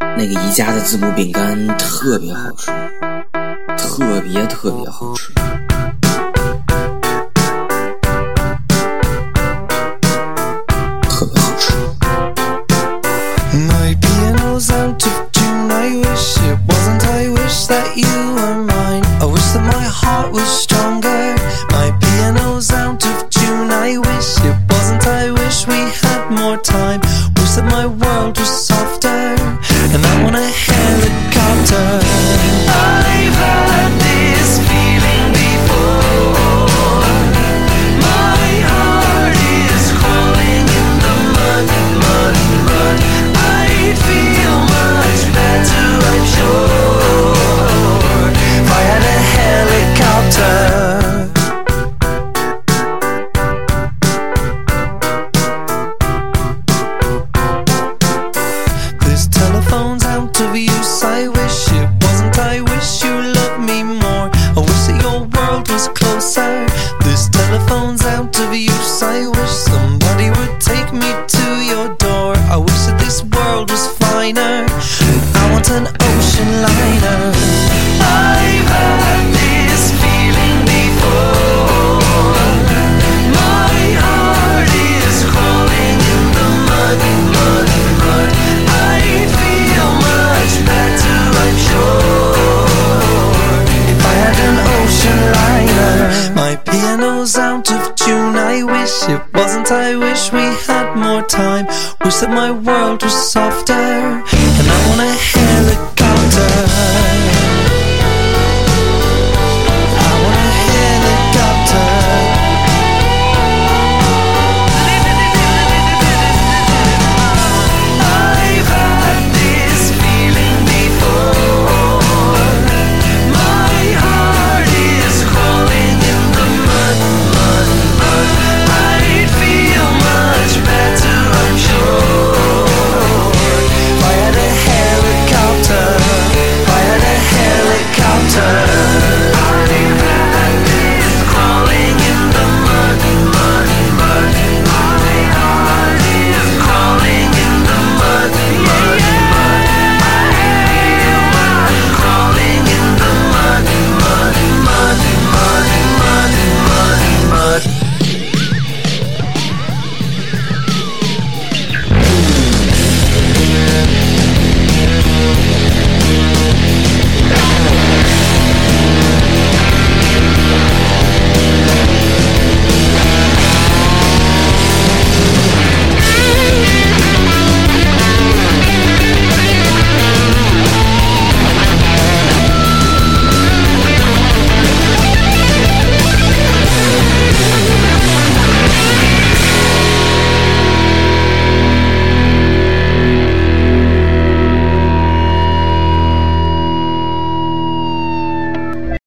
那个宜家的字母饼干特别好吃特别特别好吃。my world of use. I wish somebody would take me to your door. I wish that this world was finer. I want an ocean liner. I've had this feeling before. My heart is crawling in the mud, mud, mud. I feel much better, I'm sure. If I had an ocean liner, my piano's out wish it wasn't. I wish we had more time. Wish that my world was softer. And I want a helicopter. time.